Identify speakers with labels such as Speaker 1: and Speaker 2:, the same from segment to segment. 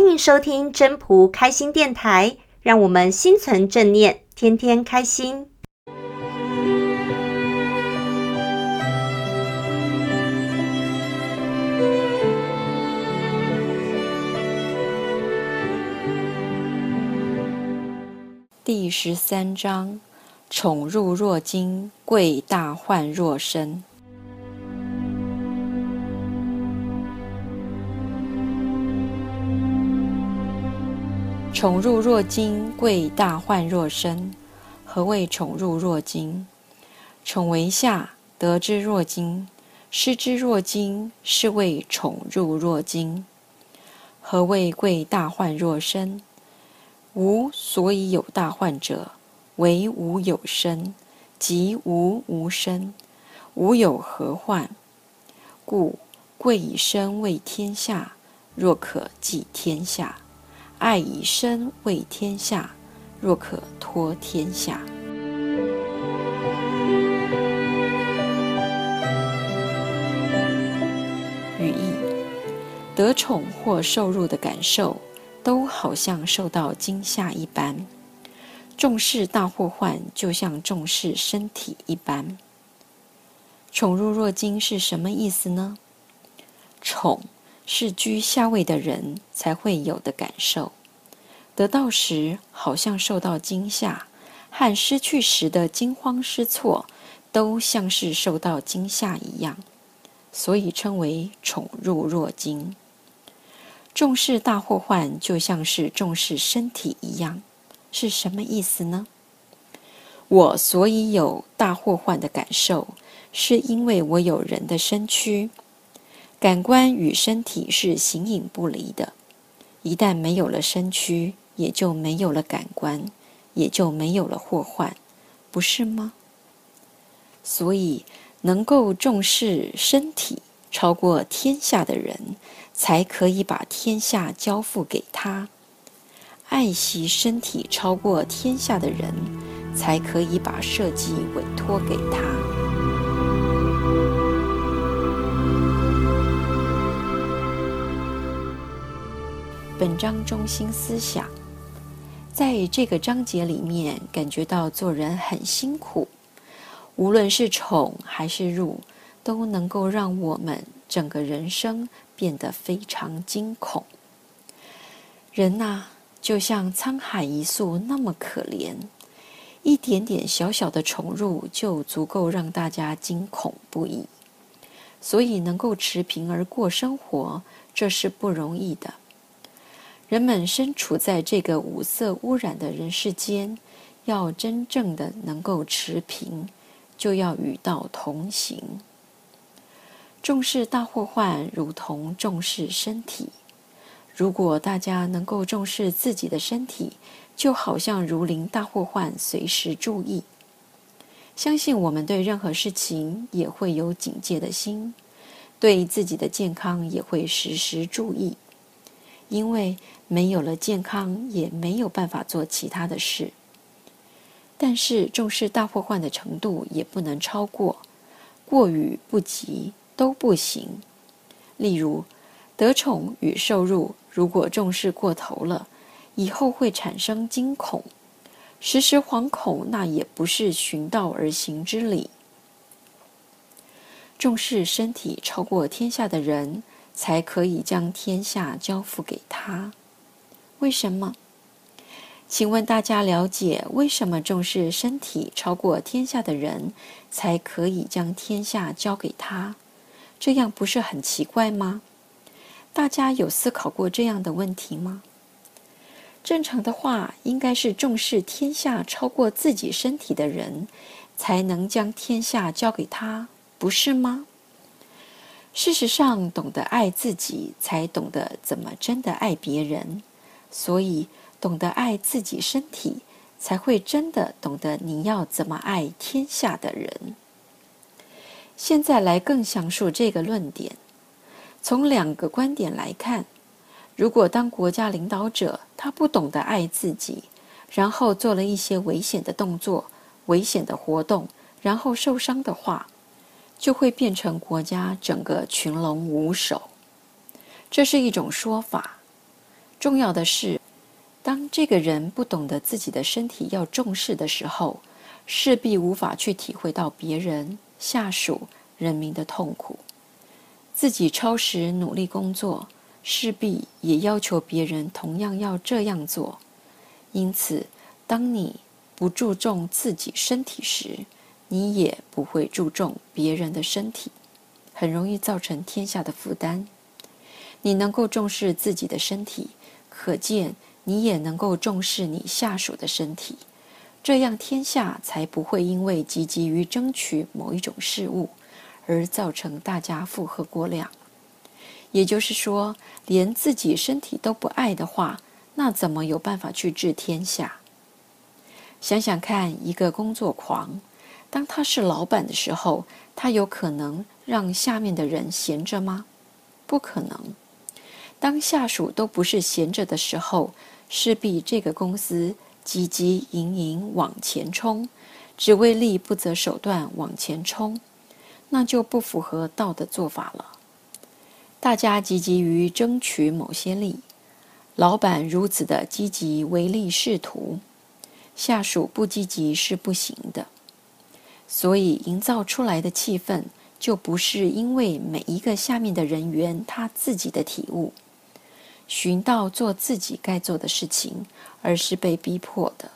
Speaker 1: 欢迎收听真仆开心电台，让我们心存正念，天天开心。
Speaker 2: 第十三章：宠辱若惊，贵大患若身。宠辱若惊，贵大患若身。何谓宠辱若惊？宠为下，得之若惊，失之若惊，是谓宠辱若惊。何谓贵大患若身？吾所以有大患者，惟吾有身，及吾无身，吾有何患？故贵以身为天下，若可寄天下。爱以身为天下，若可托天下。语义：得宠或受辱的感受，都好像受到惊吓一般。重视大祸患，就像重视身体一般。宠辱若惊是什么意思呢？宠。是居下位的人才会有的感受，得到时好像受到惊吓，和失去时的惊慌失措，都像是受到惊吓一样，所以称为宠辱若惊。重视大祸患，就像是重视身体一样，是什么意思呢？我所以有大祸患的感受，是因为我有人的身躯。感官与身体是形影不离的，一旦没有了身躯，也就没有了感官，也就没有了祸患，不是吗？所以，能够重视身体超过天下的人，才可以把天下交付给他；爱惜身体超过天下的人，才可以把设计委托给他。本章中心思想，在这个章节里面，感觉到做人很辛苦，无论是宠还是辱，都能够让我们整个人生变得非常惊恐。人呐，就像沧海一粟那么可怜，一点点小小的宠辱就足够让大家惊恐不已。所以，能够持平而过生活，这是不容易的。人们身处在这个五色污染的人世间，要真正的能够持平，就要与道同行。重视大祸患，如同重视身体。如果大家能够重视自己的身体，就好像如临大祸患，随时注意。相信我们对任何事情也会有警戒的心，对自己的健康也会时时注意。因为没有了健康，也没有办法做其他的事。但是重视大祸患的程度也不能超过，过与不及都不行。例如，得宠与受辱，如果重视过头了，以后会产生惊恐，时时惶恐，那也不是循道而行之理。重视身体超过天下的人，才可以将天下交付给他。为什么？请问大家了解为什么重视身体超过天下的人才可以将天下交给他？这样不是很奇怪吗？大家有思考过这样的问题吗？正常的话，应该是重视天下超过自己身体的人，才能将天下交给他，不是吗？事实上，懂得爱自己，才懂得怎么真的爱别人。所以，懂得爱自己身体，才会真的懂得你要怎么爱天下的人。现在来更详述这个论点。从两个观点来看，如果当国家领导者，他不懂得爱自己，然后做了一些危险的动作、危险的活动，然后受伤的话，就会变成国家整个群龙无首，这是一种说法。重要的是，当这个人不懂得自己的身体要重视的时候，势必无法去体会到别人、下属、人民的痛苦。自己超时努力工作，势必也要求别人同样要这样做。因此，当你不注重自己身体时，你也不会注重别人的身体，很容易造成天下的负担。你能够重视自己的身体，可见你也能够重视你下属的身体，这样天下才不会因为积极于争取某一种事物，而造成大家负荷过量。也就是说，连自己身体都不爱的话，那怎么有办法去治天下？想想看，一个工作狂，当他是老板的时候，他有可能让下面的人闲着吗？不可能。当下属都不是闲着的时候，势必这个公司汲汲营营往前冲，只为利不择手段往前冲，那就不符合道的做法了。大家积极于争取某些利，老板如此的积极唯利是图。下属不积极是不行的，所以营造出来的气氛就不是因为每一个下面的人员他自己的体悟，寻到做自己该做的事情，而是被逼迫的。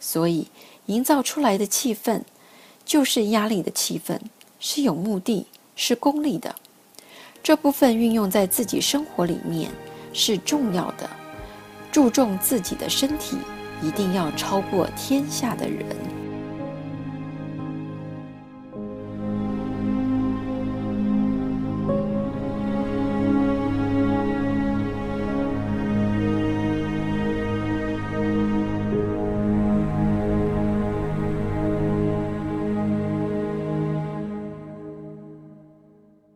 Speaker 2: 所以营造出来的气氛就是压力的气氛，是有目的，是功利的。这部分运用在自己生活里面是重要的，注重自己的身体。一定要超过天下的人。